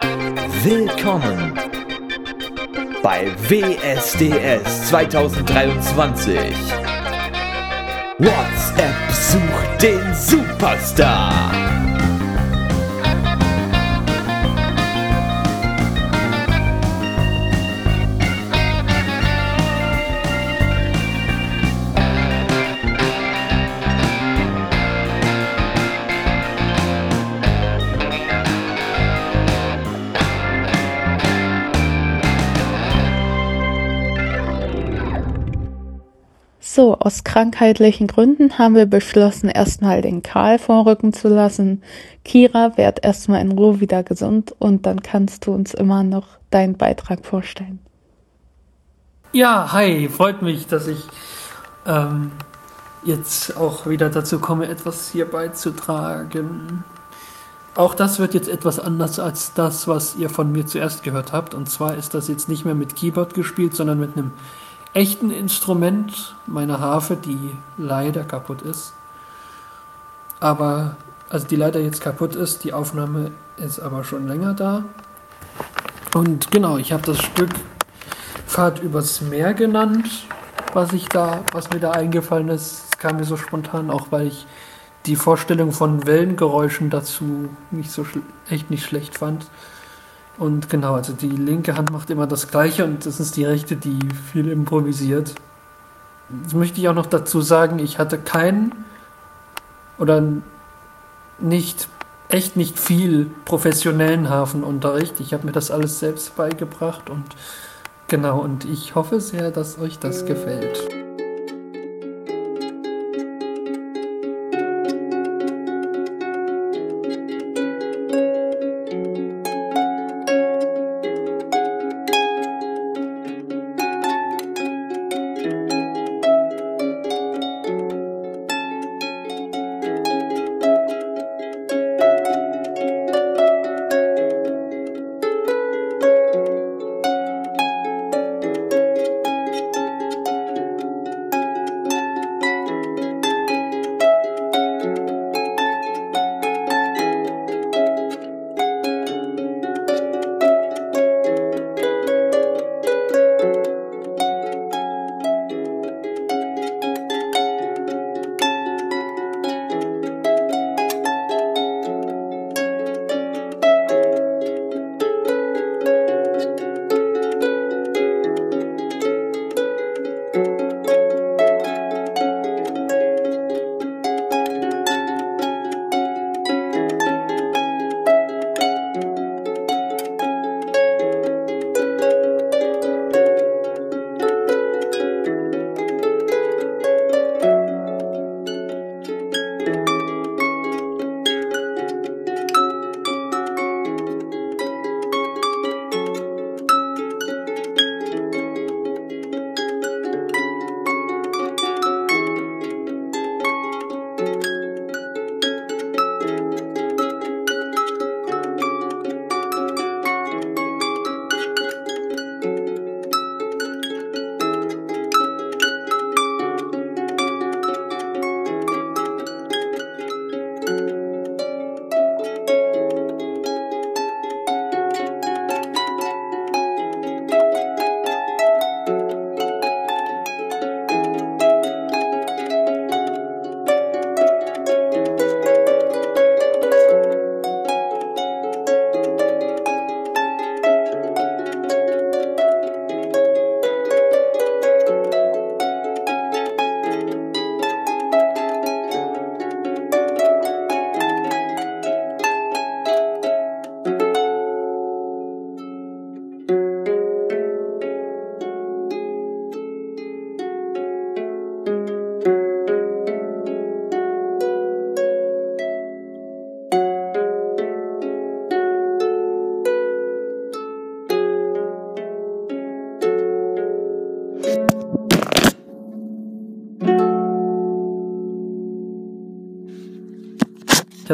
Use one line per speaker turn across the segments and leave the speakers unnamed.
Willkommen bei WSDS 2023. WhatsApp sucht den Superstar.
Aus krankheitlichen Gründen haben wir beschlossen, erstmal den Karl vorrücken zu lassen. Kira, werd erstmal in Ruhe wieder gesund und dann kannst du uns immer noch deinen Beitrag vorstellen.
Ja, hi, freut mich, dass ich ähm, jetzt auch wieder dazu komme, etwas hier beizutragen. Auch das wird jetzt etwas anders als das, was ihr von mir zuerst gehört habt. Und zwar ist das jetzt nicht mehr mit Keyboard gespielt, sondern mit einem echten Instrument, meiner Harfe, die leider kaputt ist. Aber, also die leider jetzt kaputt ist, die Aufnahme ist aber schon länger da. Und genau, ich habe das Stück Fahrt übers Meer genannt, was ich da, was mir da eingefallen ist. Es kam mir so spontan, auch weil ich die Vorstellung von Wellengeräuschen dazu nicht so echt nicht schlecht fand. Und genau, also die linke Hand macht immer das Gleiche und das ist die rechte, die viel improvisiert. Jetzt möchte ich auch noch dazu sagen, ich hatte keinen oder nicht, echt nicht viel professionellen Hafenunterricht. Ich habe mir das alles selbst beigebracht und genau, und ich hoffe sehr, dass euch das gefällt.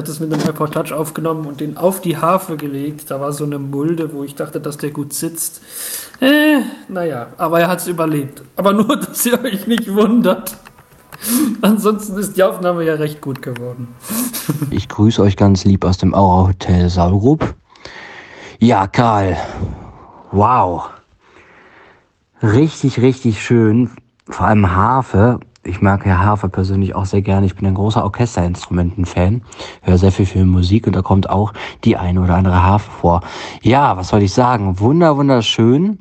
Habe das mit einem iPod Touch aufgenommen und den auf die Harfe gelegt. Da war so eine Mulde, wo ich dachte, dass der gut sitzt. Äh, naja, aber er hat es überlebt. Aber nur, dass ihr euch nicht wundert. Ansonsten ist die Aufnahme ja recht gut geworden.
Ich grüße euch ganz lieb aus dem Aura Hotel Saurup. Ja, Karl. Wow. Richtig, richtig schön. Vor allem Harfe. Ich mag ja Harfe persönlich auch sehr gerne. Ich bin ein großer Orchesterinstrumenten-Fan. Höre sehr viel, viel Musik und da kommt auch die eine oder andere Harfe vor. Ja, was soll ich sagen? Wunder, wunderschön.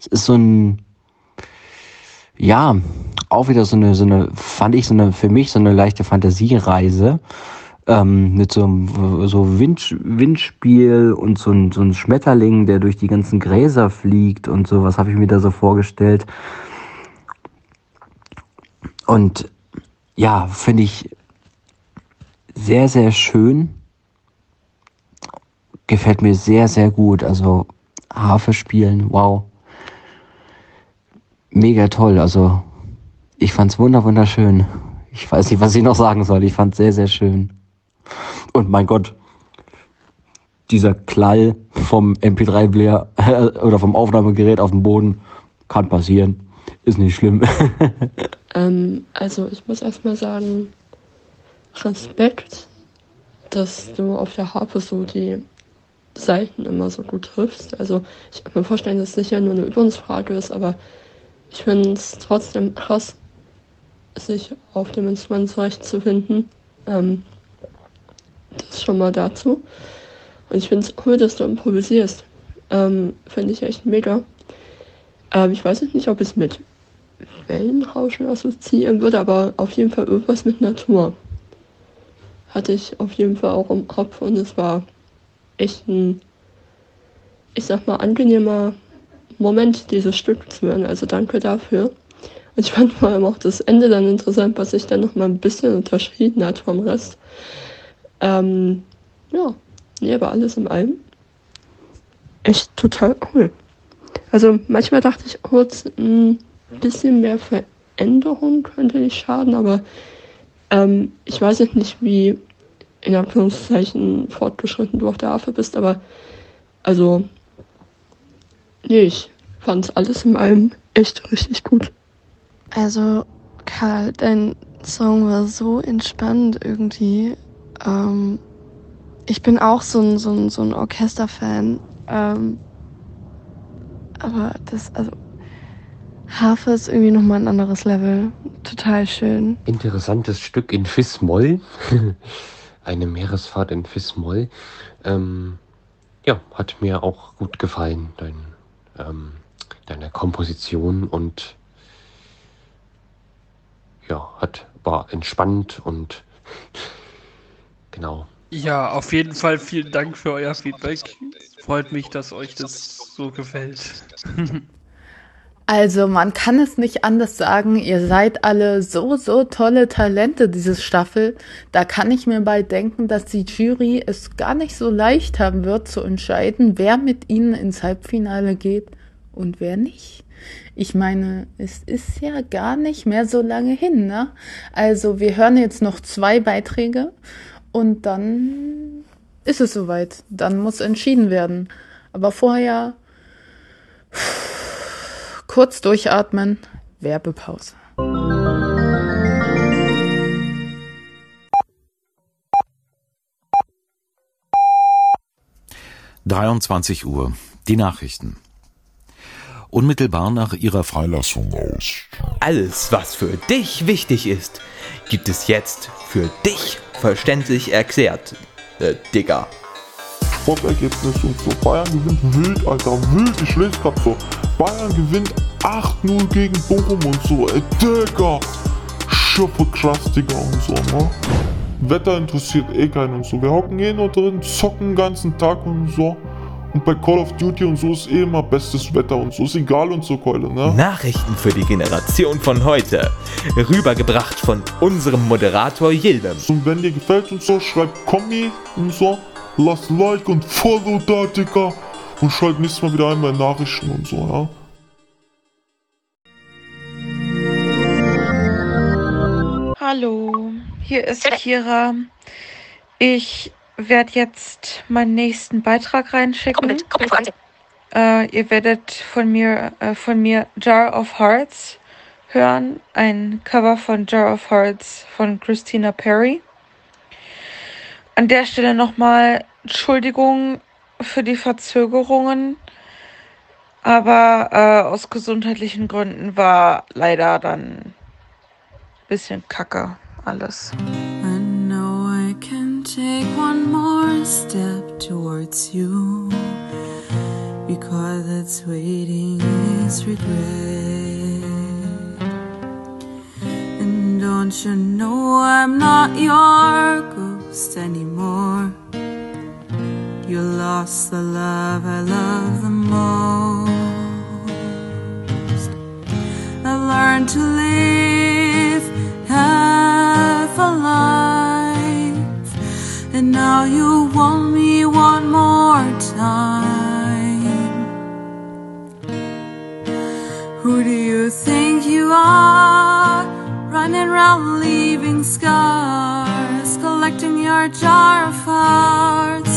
Es ist so ein, ja, auch wieder so eine, so eine, fand ich so eine, für mich so eine leichte Fantasiereise ähm, mit so so Wind, Windspiel und so ein, so ein Schmetterling, der durch die ganzen Gräser fliegt und so. Was habe ich mir da so vorgestellt? Und ja, finde ich sehr, sehr schön. Gefällt mir sehr, sehr gut. Also Harfe spielen, wow. Mega toll. Also ich fand es wunder, wunderschön. Ich weiß nicht, was ich noch sagen soll. Ich fand es sehr, sehr schön. Und mein Gott, dieser Klall vom MP3-Player oder vom Aufnahmegerät auf dem Boden kann passieren. Ist nicht schlimm.
ähm, also ich muss erstmal sagen, Respekt, dass du auf der Harpe so die Seiten immer so gut triffst. Also ich kann mir vorstellen, dass es sicher nur eine Übungsfrage ist, aber ich finde es trotzdem krass, sich auf dem Instrument zurechtzufinden. Ähm, das schon mal dazu. Und ich finde es cool, dass du improvisierst. Ähm, finde ich echt mega. Ähm, ich weiß nicht, ob ich es mit Wellenrauschen assoziieren würde, aber auf jeden Fall irgendwas mit Natur. Hatte ich auf jeden Fall auch im Kopf und es war echt ein, ich sag mal, angenehmer Moment, dieses Stück zu hören. Also danke dafür. Und ich fand vor allem auch das Ende dann interessant, was sich dann noch mal ein bisschen unterschieden hat vom Rest. Ähm, ja, nee, aber alles in allem echt total cool. Also manchmal dachte ich kurz, ein bisschen mehr Veränderung könnte nicht schaden, aber ähm, ich weiß jetzt nicht, wie in Anführungszeichen fortgeschritten du auf der Affe bist, aber also nee, ich fand alles in allem echt richtig gut.
Also Karl, dein Song war so entspannend irgendwie. Ähm, ich bin auch so ein, so ein, so ein Orchesterfan. Ähm, aber das, also, Harfe ist irgendwie nochmal ein anderes Level. Total schön.
Interessantes Stück in Fis-Moll. Eine Meeresfahrt in Fis-Moll. Ähm, ja, hat mir auch gut gefallen, dein, ähm, deine Komposition und ja, hat, war entspannt und Genau.
Ja, auf jeden Fall vielen Dank für euer Feedback. Freut mich, dass euch das so gefällt.
Also man kann es nicht anders sagen, ihr seid alle so, so tolle Talente, diese Staffel. Da kann ich mir bei denken, dass die Jury es gar nicht so leicht haben wird zu entscheiden, wer mit ihnen ins Halbfinale geht und wer nicht. Ich meine, es ist ja gar nicht mehr so lange hin, ne? Also wir hören jetzt noch zwei Beiträge und dann ist es soweit. Dann muss entschieden werden. Aber vorher kurz durchatmen. Werbepause.
Dreiundzwanzig Uhr. Die Nachrichten. Unmittelbar nach ihrer Freilassung aus.
Alles, was für dich wichtig ist, gibt es jetzt für dich verständlich erklärt, äh, Digga.
Top-Ergebnis und so. Bayern gewinnt wild, Alter, wild. Ich lese grad so. Bayern gewinnt 8-0 gegen Bochum und so. Ey, Digga. Schuppe krass, Digga und so, ne? Wetter interessiert eh keinen und so. Wir hocken eh nur drin, zocken den ganzen Tag und so. Und bei Call of Duty und so ist eh immer bestes Wetter und so. Ist egal und so, Keule, ne?
Nachrichten für die Generation von heute. Rübergebracht von unserem Moderator Yilbem.
Und wenn dir gefällt und so, schreib Kommi und so. Lass Like und Follow da, Digga. Und schalt nächstes Mal wieder ein bei Nachrichten und so, ja?
Hallo, hier ist Kira. Ich werde jetzt meinen nächsten Beitrag reinschicken. Äh, ihr werdet von mir, äh, von mir Jar of Hearts hören. Ein Cover von Jar of Hearts von Christina Perry. An der Stelle nochmal Entschuldigung für die Verzögerungen. Aber äh, aus gesundheitlichen Gründen war leider dann ein bisschen kacke alles.
I know I can take one more step towards you because it's waiting is regret. And don't you know I'm not your ghost anymore? You lost the love I love the most. I learned to live half a life, and now you want me one more time. Who do you think you are? Running around leaving scars, collecting your jar of hearts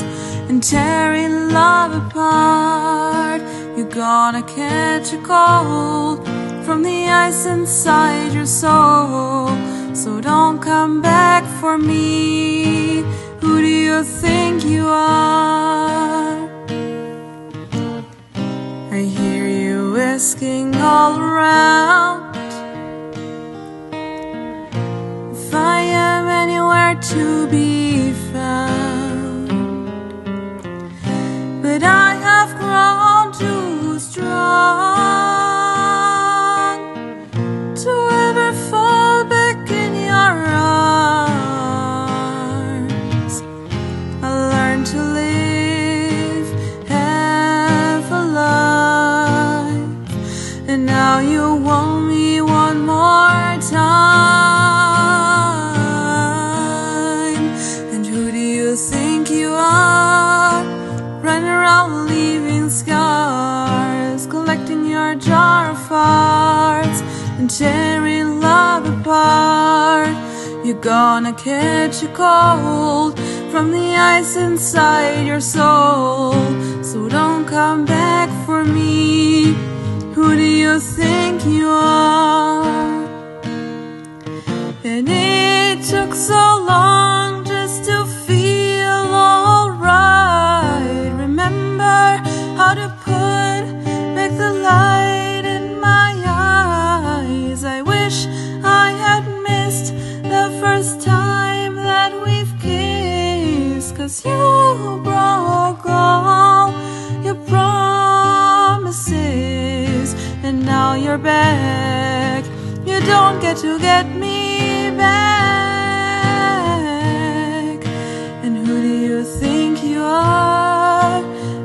tearing love apart. You're gonna catch a cold from the ice inside your soul. So don't come back for me. Who do you think you are? I hear you asking all around if I am anywhere to be found. But I have grown too strong tearing love apart. You're gonna catch a cold from the ice inside your soul. So don't come back for me. Who do you think you are? And it took so long you broke all your promises, and now you're back. You don't get to get me back. And who do you think you are?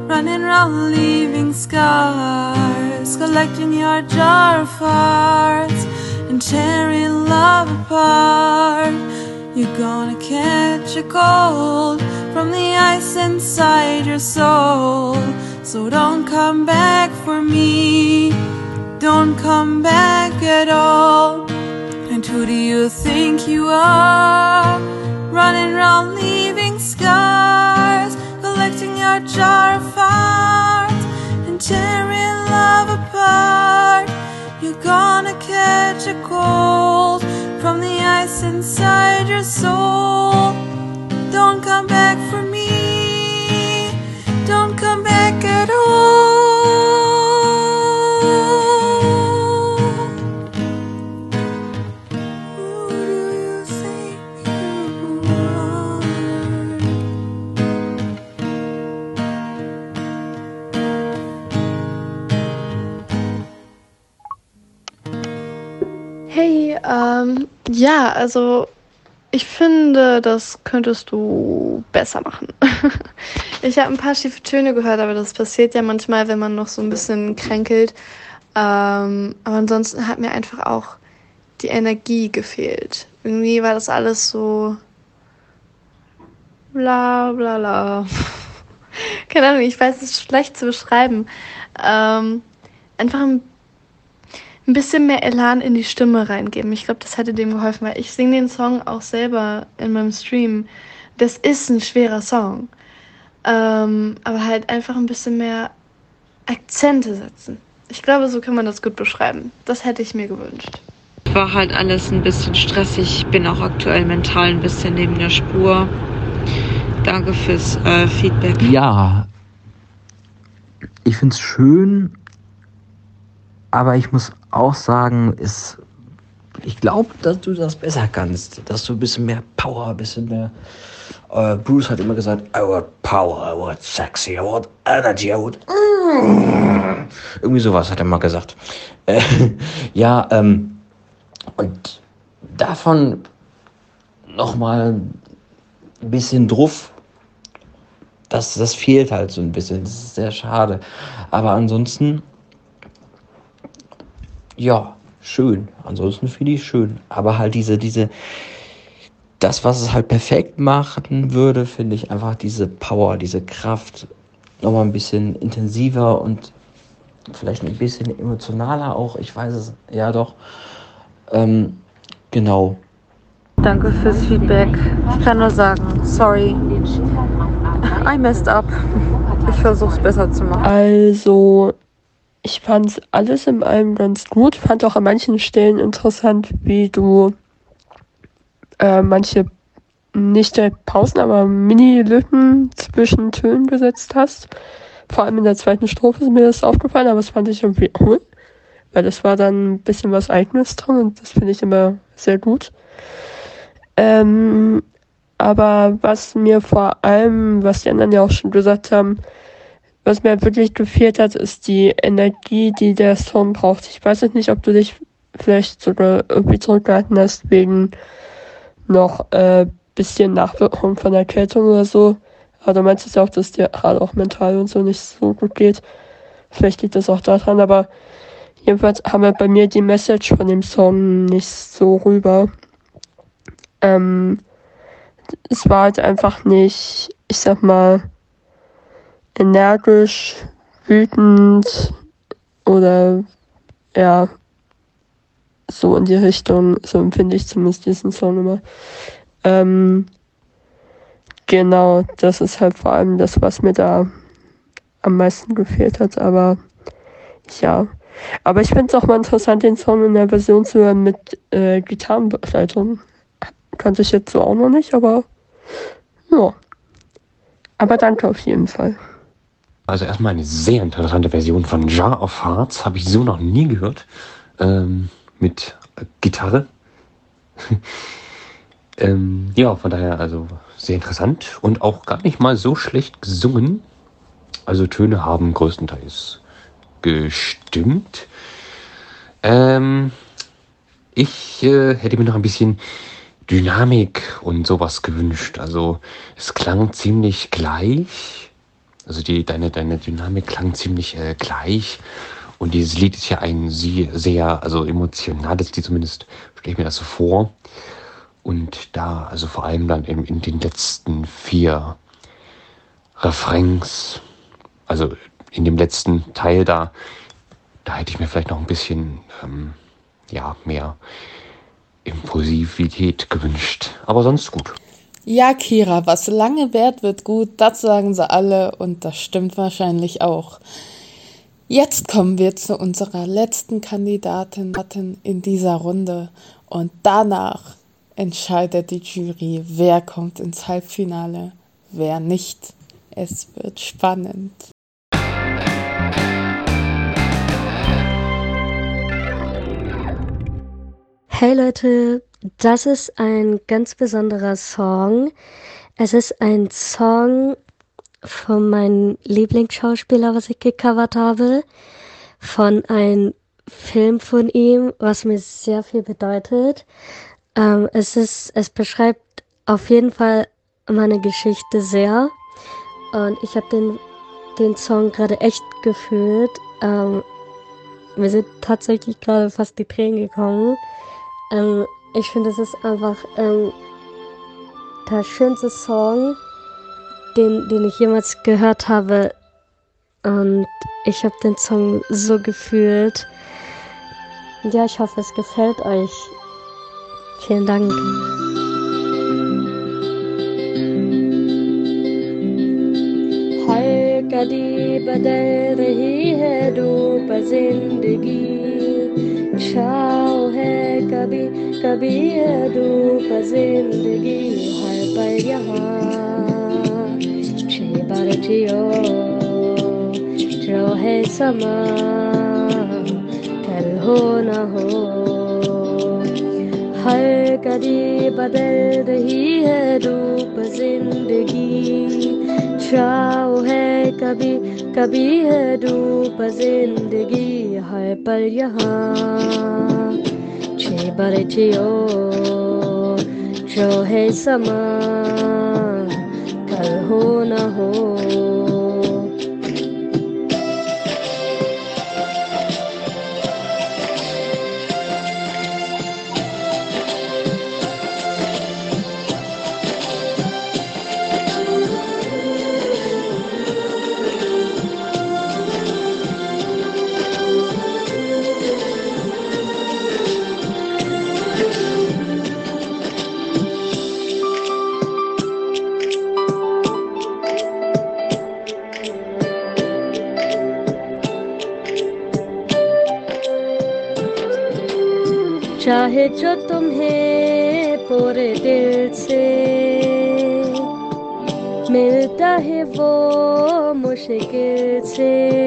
Running around leaving scars, collecting your jar of hearts and tearing love apart. You're gonna catch a cold from the ice inside your soul. So don't come back for me. Don't come back at all. And who do you think you are? Running around leaving scars, collecting your jar of hearts and tearing love apart. You're gonna catch a cold from the ice inside your soul. Don't come back for me. Don't come back at all. Who do you think you are?
Hey, um, ähm, ja, also ich finde, das könntest du besser machen. ich habe ein paar schiefe Töne gehört, aber das passiert ja manchmal, wenn man noch so ein bisschen kränkelt. Ähm, aber ansonsten hat mir einfach auch die Energie gefehlt. Irgendwie war das alles so bla bla bla. Keine Ahnung, ich weiß, es schlecht zu beschreiben. Ähm, einfach ein ein bisschen mehr Elan in die Stimme reingeben. Ich glaube, das hätte dem geholfen, weil ich singe den Song auch selber in meinem Stream. Das ist ein schwerer Song. Ähm, aber halt einfach ein bisschen mehr Akzente setzen. Ich glaube, so kann man das gut beschreiben. Das hätte ich mir gewünscht.
War halt alles ein bisschen stressig. Ich bin auch aktuell mental ein bisschen neben der Spur. Danke fürs äh, Feedback.
Ja, ich finde es schön, aber ich muss auch sagen, es, ich glaube, dass du das besser kannst, dass du ein bisschen mehr Power, ein bisschen mehr. Äh, Bruce hat immer gesagt, I want Power, I want sexy, I want energy, I want. Mm. Irgendwie sowas hat er mal gesagt. Äh, ja, ähm, und davon nochmal ein bisschen drauf. Das, das fehlt halt so ein bisschen. Das ist sehr schade. Aber ansonsten, ja, schön. Ansonsten finde ich schön. Aber halt diese, diese, das, was es halt perfekt machen würde, finde ich einfach diese Power, diese Kraft nochmal ein bisschen intensiver und vielleicht ein bisschen emotionaler auch. Ich weiß es, ja doch. Ähm, genau.
Danke fürs Feedback. Ich kann nur sagen, sorry. I messed up. Ich versuch's besser zu machen.
Also, ich fand alles in allem ganz gut. Fand auch an manchen Stellen interessant, wie du äh, manche nicht Pausen, aber Mini-Lücken zwischen Tönen gesetzt hast. Vor allem in der zweiten Strophe ist mir das aufgefallen, aber das fand ich irgendwie cool. Weil das war dann ein bisschen was Eigenes drin und das finde ich immer sehr gut. Ähm, aber was mir vor allem, was die anderen ja auch schon gesagt haben, was mir wirklich gefehlt hat, ist die Energie, die der Song braucht. Ich weiß jetzt nicht, ob du dich vielleicht sogar irgendwie zurückgehalten hast wegen noch äh, bisschen Nachwirkung von Erkältung oder so. Aber du meinst ja auch, dass dir gerade auch mental und so nicht so gut geht. Vielleicht liegt das auch daran, aber jedenfalls haben wir bei mir die Message von dem Song nicht so rüber. Ähm, es war halt einfach nicht, ich sag mal, energisch, wütend oder ja, so in die Richtung, so empfinde ich zumindest diesen Song immer. Ähm, genau, das ist halt vor allem das, was mir da am meisten gefehlt hat, aber ja. Aber ich finde es auch mal interessant, den Song in der Version zu hören mit äh, Gitarrenbegleitung. Kannte ich jetzt so auch noch nicht, aber ja. Aber danke auf jeden Fall.
Also erstmal eine sehr interessante Version von Jar of Hearts, habe ich so noch nie gehört. Ähm, mit Gitarre. ähm, ja, von daher also sehr interessant und auch gar nicht mal so schlecht gesungen. Also Töne haben größtenteils gestimmt. Ähm, ich äh, hätte mir noch ein bisschen Dynamik und sowas gewünscht. Also es klang ziemlich gleich. Also die, deine, deine Dynamik klang ziemlich äh, gleich. Und dieses Lied ist ja ein sehr, also emotionales Lied, zumindest stelle ich mir das so vor. Und da, also vor allem dann in, in den letzten vier Refrains, also in dem letzten Teil da, da hätte ich mir vielleicht noch ein bisschen, ähm, ja, mehr Impulsivität gewünscht. Aber sonst gut.
Ja, Kira, was lange währt, wird gut, das sagen sie alle und das stimmt wahrscheinlich auch. Jetzt kommen wir zu unserer letzten Kandidatin in dieser Runde und danach entscheidet die Jury, wer kommt ins Halbfinale, wer nicht. Es wird spannend.
Hey Leute, das ist ein ganz besonderer Song. Es ist ein Song von meinem Lieblingsschauspieler, was ich gecovert habe, von einem Film von ihm, was mir sehr viel bedeutet. Ähm, es ist, es beschreibt auf jeden Fall meine Geschichte sehr und ich habe den, den Song gerade echt gefühlt. Ähm, mir sind tatsächlich gerade fast die Tränen gekommen. Ähm, ich finde, es ist einfach ähm, der schönste Song, den, den ich jemals gehört habe. Und ich habe den Song so gefühlt. Ja, ich hoffe, es gefällt euch. Vielen Dank.
हाय कदी बदल रही है धूप जिंदगी छाओ है कभी कभी है धूप ज़िंदगी हर पर यहाँ छे बार जियो जो है समा, कल हो न हो। हर कदी बदल रही है रूप ज़िंदगी, छाव है कभी कभी है रूप ज़िंदगी हर पर यहाँ छे शोहे है समा कल हो न हो। जो तुम्हें पूरे दिल से मिलता है वो मुश्किल से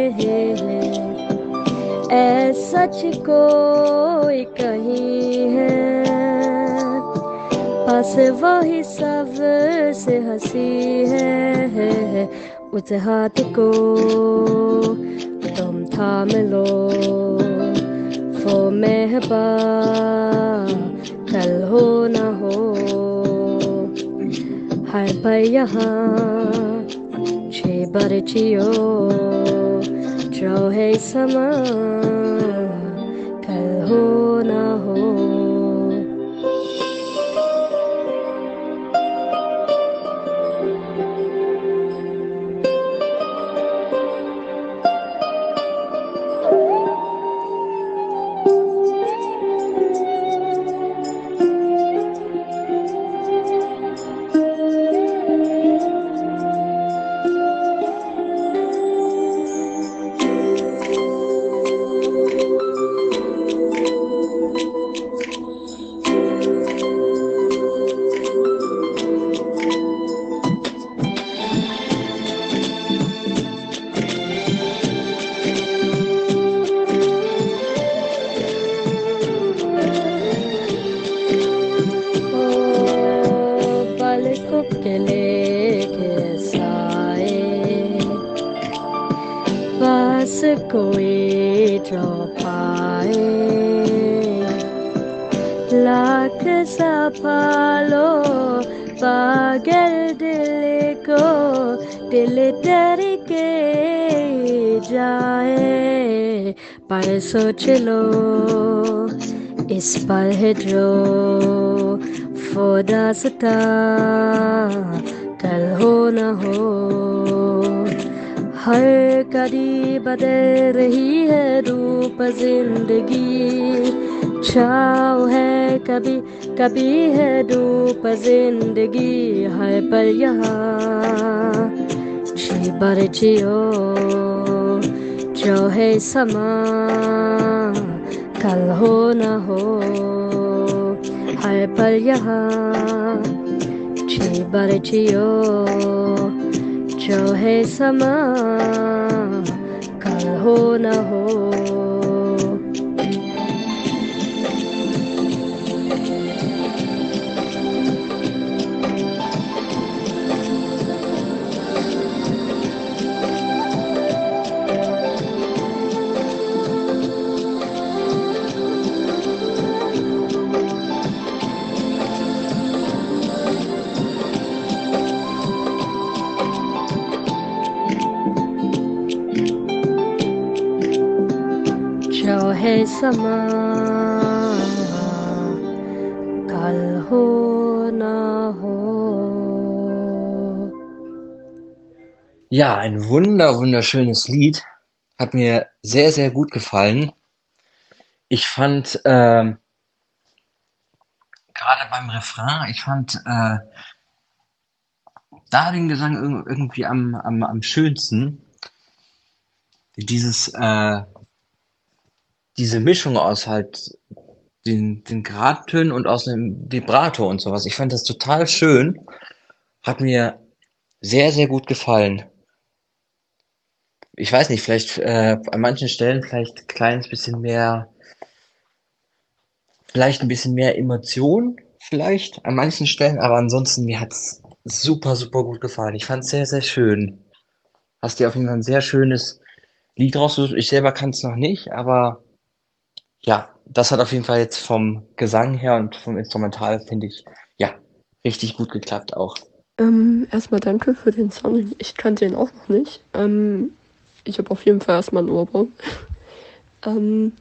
ऐ सच कोई कहीं है पास वही सबसे हँसी है। उस हाथ को तुम थाम लो। मेहबा कल हो न हो, हर पर यहाँ, छे बरछियो जो है समा, कल हो न हो। कोई जो पाए लाख सफालो पागल दिल को, दिल डर के जाए। पर सोच लो, इस पल है जो वो दासता कल हो न हो। हर कदी बदल रही है रूप ज़िंदगी। छाव है कभी कभी है धूप ज़िंदगी। हर पर यहाँ छी बरछियो जो है समा। कल हो न हो, हर पर यहाँ छी बरछियो जो है समा कल हो न हो। है समा कल हो न हो
Ja, ein wunder, wunderschönes Lied. Hat mir sehr, sehr gut gefallen. Ich fand, ähm, gerade beim Refrain, ich fand äh, da den Gesang irg- irgendwie am, am, am schönsten. Dieses, äh, diese Mischung aus halt den, den Gradtönen und aus dem Vibrato und sowas. Ich fand das total schön. Hat mir sehr, sehr gut gefallen.
ich weiß nicht, vielleicht äh, an manchen Stellen vielleicht ein kleines bisschen mehr, vielleicht ein bisschen mehr Emotion, vielleicht an manchen Stellen, aber ansonsten mir hat's super, super gut gefallen. Ich fand's sehr, sehr schön. Hast dir auf jeden Fall ein sehr schönes Lied rausgesucht. Ich selber kann's noch nicht, aber ja, das hat auf jeden Fall jetzt vom Gesang her und vom Instrumental, finde ich, ja, richtig gut geklappt auch.
Ähm, erstmal danke für den Song. Ich kannte ihn auch noch nicht. Ähm, ich habe auf jeden Fall erstmal einen Ohrwurm. ähm,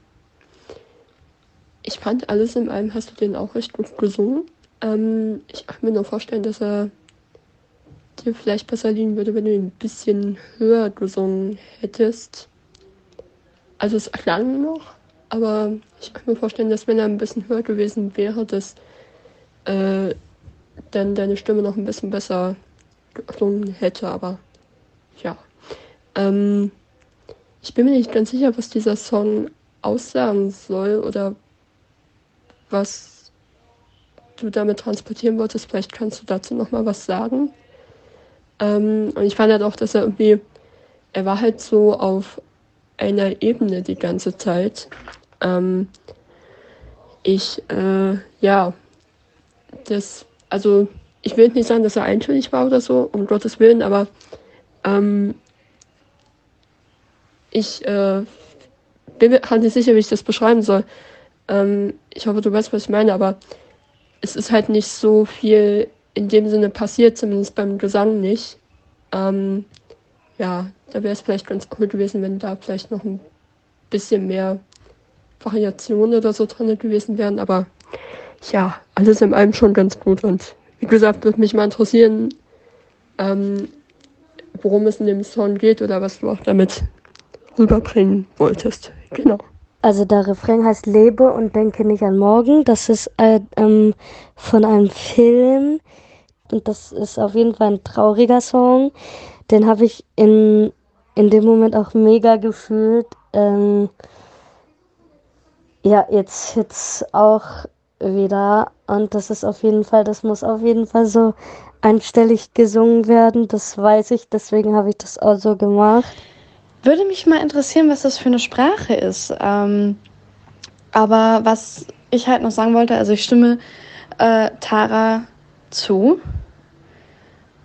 ich fand alles in allem hast du den auch recht gut gesungen. Ähm, ich kann mir nur vorstellen, dass er dir vielleicht besser liegen würde, wenn du ihn ein bisschen höher gesungen hättest. Also es klang noch, aber ich kann mir vorstellen, dass wenn er ein bisschen höher gewesen wäre, dass äh, dann deine Stimme noch ein bisschen besser geklungen hätte, aber ja. Ähm, ich bin mir nicht ganz sicher, was dieser Song aussagen soll oder was du damit transportieren wolltest. Vielleicht kannst du dazu noch mal was sagen. Ähm, und ich fand halt auch, dass er irgendwie, er war halt so auf einer Ebene die ganze Zeit. Ähm, ich, äh, ja, das, also ich will nicht sagen, dass er eintönig war oder so, um Gottes Willen, aber ähm, ich äh, bin mir halt nicht sicher, wie ich das beschreiben soll. Ähm, ich hoffe, du weißt, was ich meine, aber es ist halt nicht so viel in dem Sinne passiert, zumindest beim Gesang nicht. Ähm, ja, da wäre es vielleicht ganz cool gewesen, wenn da vielleicht noch ein bisschen mehr Variationen oder so drin gewesen wären, aber ja, alles in allem schon ganz gut und wie gesagt, würde mich mal interessieren, ähm, worum es in dem Song geht oder was du auch damit rüberbringen wolltest. Genau.
Also der Refrain heißt Lebe und denke nicht an morgen. Das ist äh, ähm, von einem Film und das ist auf jeden Fall ein trauriger Song. Den habe ich in, in dem Moment auch mega gefühlt. Ähm, ja, jetzt, jetzt auch wieder. Und das ist auf jeden Fall, das muss auf jeden Fall so einstellig gesungen werden. Das weiß ich, deswegen habe ich das auch so gemacht.
Würde mich mal interessieren, was das für eine Sprache ist. Ähm, aber was ich halt noch sagen wollte, also ich stimme äh, Tara zu.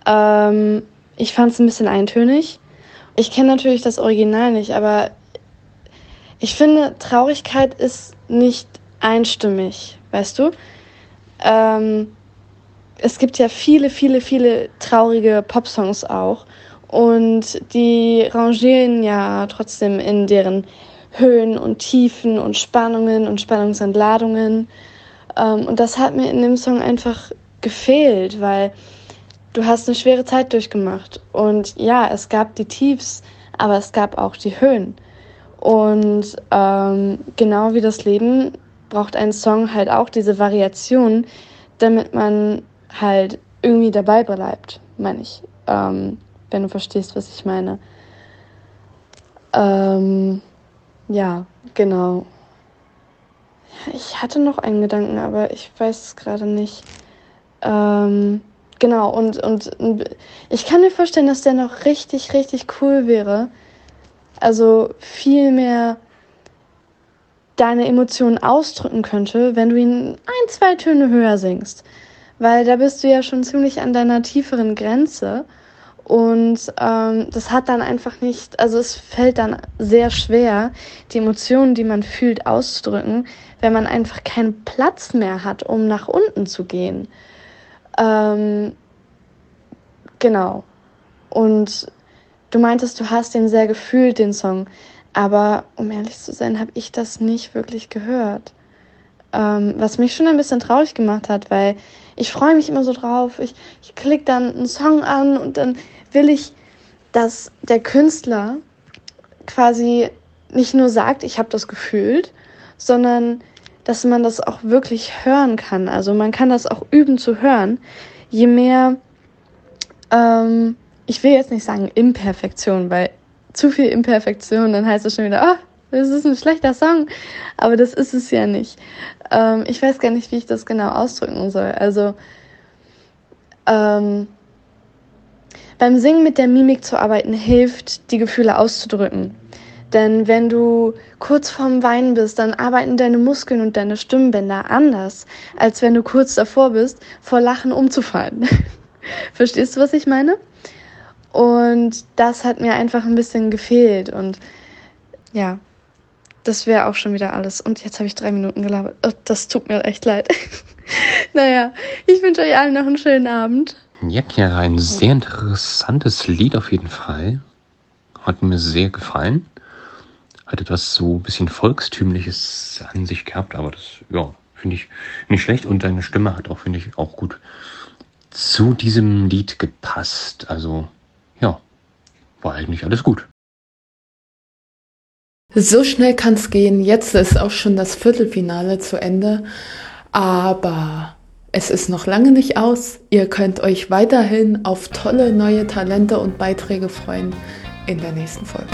Ähm, ich fand es ein bisschen eintönig. Ich kenne natürlich das Original nicht, aber ich finde, Traurigkeit ist nicht einstimmig, weißt du? Ähm, es gibt ja viele, viele, viele traurige Popsongs auch. Und die rangieren ja trotzdem in deren Höhen und Tiefen und Spannungen und Spannungsentladungen. Ähm, und das hat mir in dem Song einfach gefehlt, weil du hast eine schwere Zeit durchgemacht. Und ja, es gab die Tiefs, aber es gab auch die Höhen. Und ähm, genau wie das Leben braucht ein Song halt auch diese Variation, damit man halt irgendwie dabei bleibt, meine ich. Ähm, wenn du verstehst, was ich meine. Ähm, ja, genau. Ich hatte noch einen Gedanken, aber ich weiß es gerade nicht. Ähm, genau, und, und ich kann mir vorstellen, dass der noch richtig, richtig cool wäre. Also viel mehr deine Emotionen ausdrücken könnte, wenn du ihn ein, zwei Töne höher singst. Weil da bist du ja schon ziemlich an deiner tieferen Grenze. Und ähm, das hat dann einfach nicht, also es fällt dann sehr schwer, die Emotionen, die man fühlt, auszudrücken, wenn man einfach keinen Platz mehr hat, um nach unten zu gehen. Ähm, genau. Und du meintest, du hast den sehr gefühlt, den Song. Aber um ehrlich zu sein, habe ich das nicht wirklich gehört. Ähm, was mich schon ein bisschen traurig gemacht hat, weil ich freue mich immer so drauf. Ich, ich klicke dann einen Song an und dann will ich, dass der Künstler quasi nicht nur sagt, ich habe das gefühlt, sondern dass man das auch wirklich hören kann. Also man kann das auch üben zu hören. Je mehr, ähm, ich will jetzt nicht sagen Imperfektion, weil zu viel Imperfektion, dann heißt es schon wieder, oh, das ist ein schlechter Song. Aber das ist es ja nicht. Ähm, ich weiß gar nicht, wie ich das genau ausdrücken soll. Also, ähm, beim Singen mit der Mimik zu arbeiten hilft, die Gefühle auszudrücken. Denn wenn du kurz vorm Weinen bist, dann arbeiten deine Muskeln und deine Stimmbänder anders, als wenn du kurz davor bist, vor Lachen umzufallen. Verstehst du, was ich meine? Und das hat mir einfach ein bisschen gefehlt. Und ja, das wäre auch schon wieder alles. Und jetzt habe ich drei Minuten gelabert. Oh, das tut mir echt leid. naja, ich wünsche euch allen noch einen schönen Abend.
Ja, Chiara, ein sehr interessantes Lied auf jeden Fall. Hat mir sehr gefallen. Hat etwas so ein bisschen Volkstümliches an sich gehabt, aber das, ja, finde ich nicht schlecht. Und deine Stimme hat auch, finde ich, auch gut zu diesem Lied gepasst. Also, ja, war eigentlich alles gut.
So schnell kann es gehen. Jetzt ist auch schon das Viertelfinale zu Ende. Aber es ist noch lange nicht aus. Ihr könnt euch weiterhin auf tolle neue Talente und Beiträge freuen in der nächsten Folge.